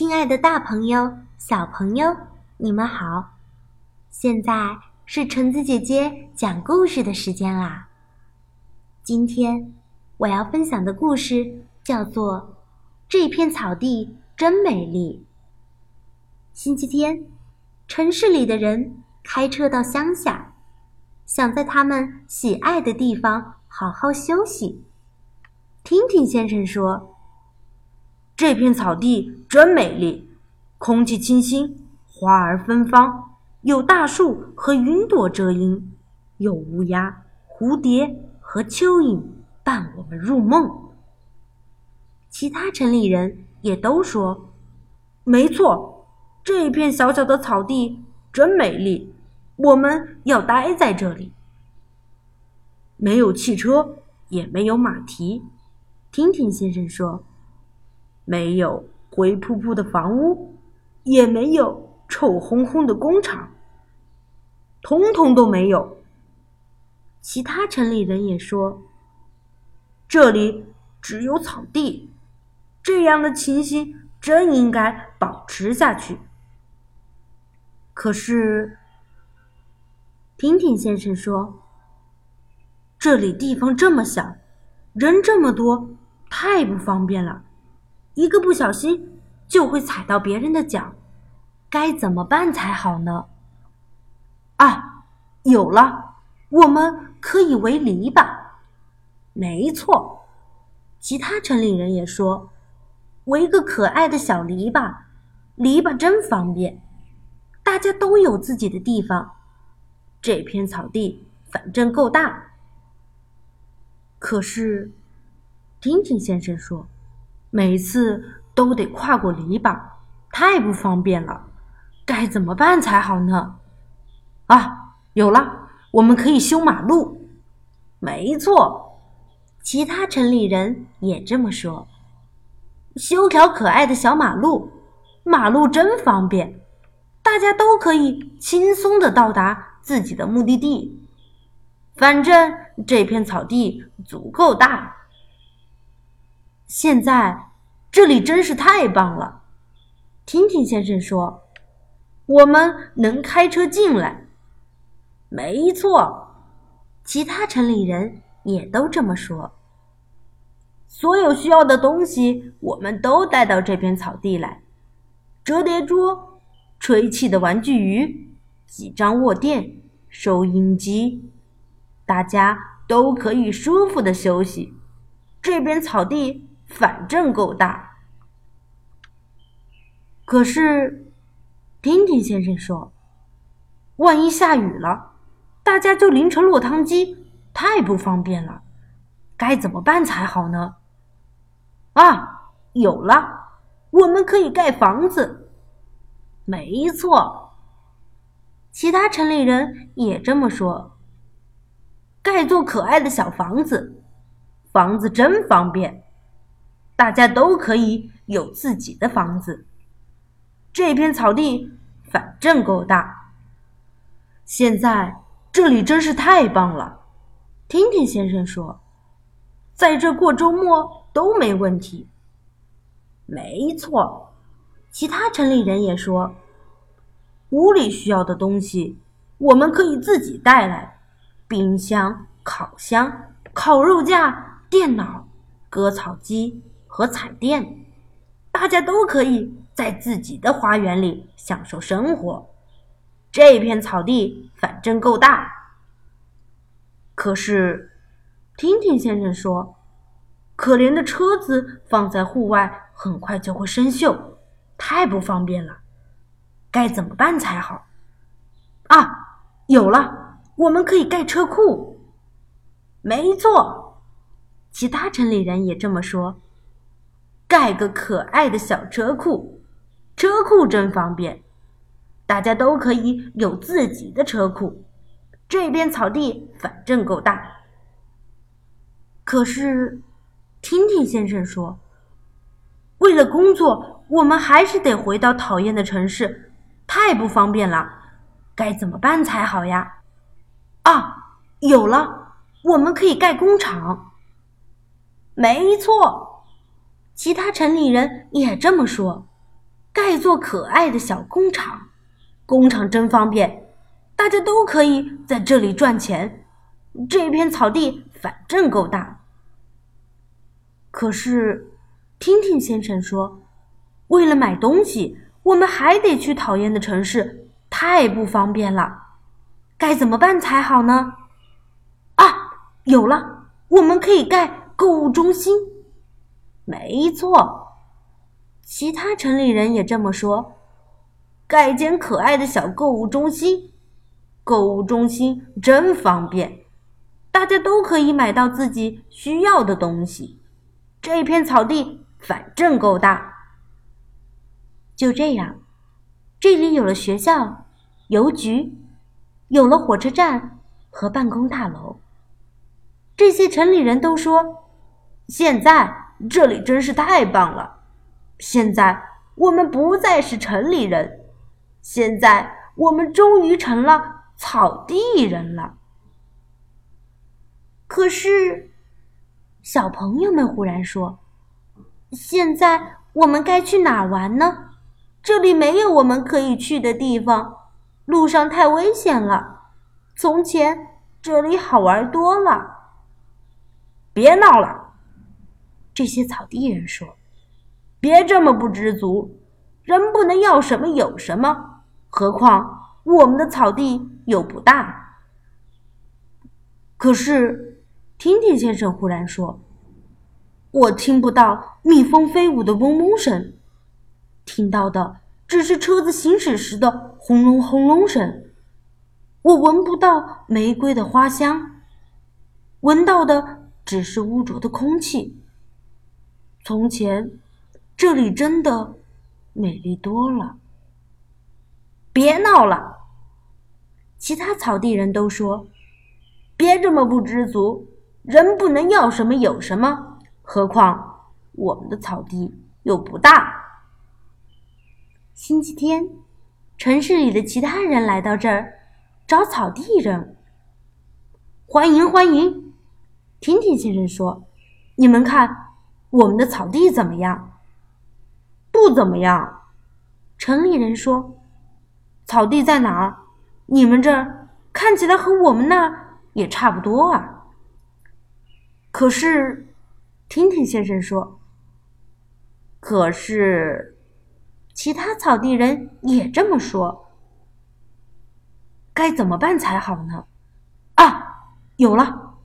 亲爱的，大朋友、小朋友，你们好！现在是橙子姐姐讲故事的时间啦。今天我要分享的故事叫做《这片草地真美丽》。星期天，城市里的人开车到乡下，想在他们喜爱的地方好好休息。听听先生说。这片草地真美丽，空气清新，花儿芬芳，有大树和云朵遮阴，有乌鸦、蝴蝶和蚯蚓伴我们入梦。其他城里人也都说：“没错，这片小小的草地真美丽，我们要待在这里。没有汽车，也没有马蹄。”听听先生说。没有灰扑扑的房屋，也没有臭烘烘的工厂，通通都没有。其他城里人也说：“这里只有草地，这样的情形真应该保持下去。”可是，听听先生说：“这里地方这么小，人这么多，太不方便了。”一个不小心就会踩到别人的脚，该怎么办才好呢？啊，有了，我们可以围篱笆。没错，其他城里人也说，围个可爱的小篱笆，篱笆真方便，大家都有自己的地方。这片草地反正够大。可是，听听先生说。每次都得跨过篱笆，太不方便了，该怎么办才好呢？啊，有了，我们可以修马路。没错，其他城里人也这么说。修条可爱的小马路，马路真方便，大家都可以轻松的到达自己的目的地。反正这片草地足够大。现在这里真是太棒了，听听先生说，我们能开车进来。没错，其他城里人也都这么说。所有需要的东西我们都带到这片草地来：折叠桌、吹气的玩具鱼、几张卧垫、收音机，大家都可以舒服的休息。这边草地。反正够大，可是，丁丁先生说：“万一下雨了，大家就淋成落汤鸡，太不方便了。该怎么办才好呢？”啊，有了，我们可以盖房子。没错，其他城里人也这么说：“盖座可爱的小房子，房子真方便。”大家都可以有自己的房子。这片草地反正够大。现在这里真是太棒了，听听先生说，在这过周末都没问题。没错，其他城里人也说，屋里需要的东西我们可以自己带来：冰箱、烤箱、烤肉架、电脑、割草机。和彩电，大家都可以在自己的花园里享受生活。这片草地反正够大。可是，听听先生说，可怜的车子放在户外很快就会生锈，太不方便了。该怎么办才好？啊，有了，我们可以盖车库。没错，其他城里人也这么说。盖个可爱的小车库，车库真方便，大家都可以有自己的车库。这边草地反正够大。可是，听听先生说，为了工作，我们还是得回到讨厌的城市，太不方便了。该怎么办才好呀？啊，有了，我们可以盖工厂。没错。其他城里人也这么说：“盖座可爱的小工厂。工厂真方便，大家都可以在这里赚钱。这片草地反正够大。可是，听听先生说，为了买东西，我们还得去讨厌的城市，太不方便了。该怎么办才好呢？啊，有了，我们可以盖购物中心。没错，其他城里人也这么说。盖间可爱的小购物中心，购物中心真方便，大家都可以买到自己需要的东西。这片草地反正够大。就这样，这里有了学校、邮局，有了火车站和办公大楼。这些城里人都说：“现在这里真是太棒了！现在我们不再是城里人。”现在我们终于成了草地人了。可是，小朋友们忽然说：“现在我们该去哪儿玩呢？这里没有我们可以去的地方，路上太危险了。从前这里好玩多了。”别闹了，这些草地人说：“别这么不知足。”人不能要什么有什么，何况我们的草地又不大。可是，听听先生忽然说：“我听不到蜜蜂飞舞的嗡嗡声，听到的只是车子行驶时的轰隆轰隆声。我闻不到玫瑰的花香，闻到的只是污浊的空气。从前，这里真的……”美丽多了！别闹了！其他草地人都说：“别这么不知足，人不能要什么有什么，何况我们的草地又不大。”星期天，城市里的其他人来到这儿找草地人。欢迎欢迎！婷婷先生说：“你们看，我们的草地怎么样？”不怎么样，城里人说：“草地在哪儿？你们这儿看起来和我们那儿也差不多啊。”可是，听听先生说：“可是，其他草地人也这么说。该怎么办才好呢？”啊，有了！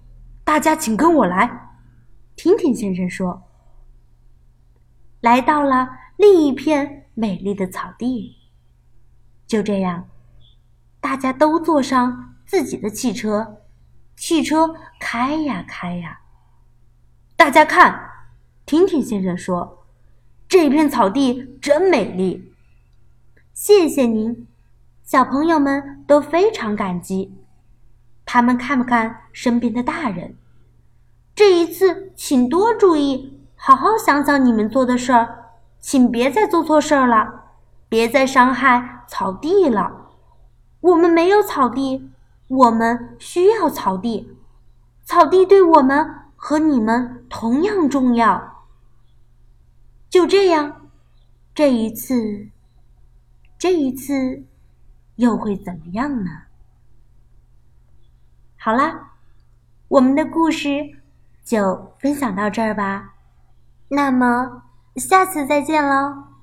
大家请跟我来。听听先生说：“来到了。”另一片美丽的草地。就这样，大家都坐上自己的汽车，汽车开呀开呀。大家看，婷婷先生说，这片草地真美丽。谢谢您，小朋友们都非常感激。他们看不看身边的大人？这一次，请多注意，好好想想你们做的事儿。请别再做错事儿了，别再伤害草地了。我们没有草地，我们需要草地。草地对我们和你们同样重要。就这样，这一次，这一次又会怎么样呢？好啦，我们的故事就分享到这儿吧。那么。下次再见喽。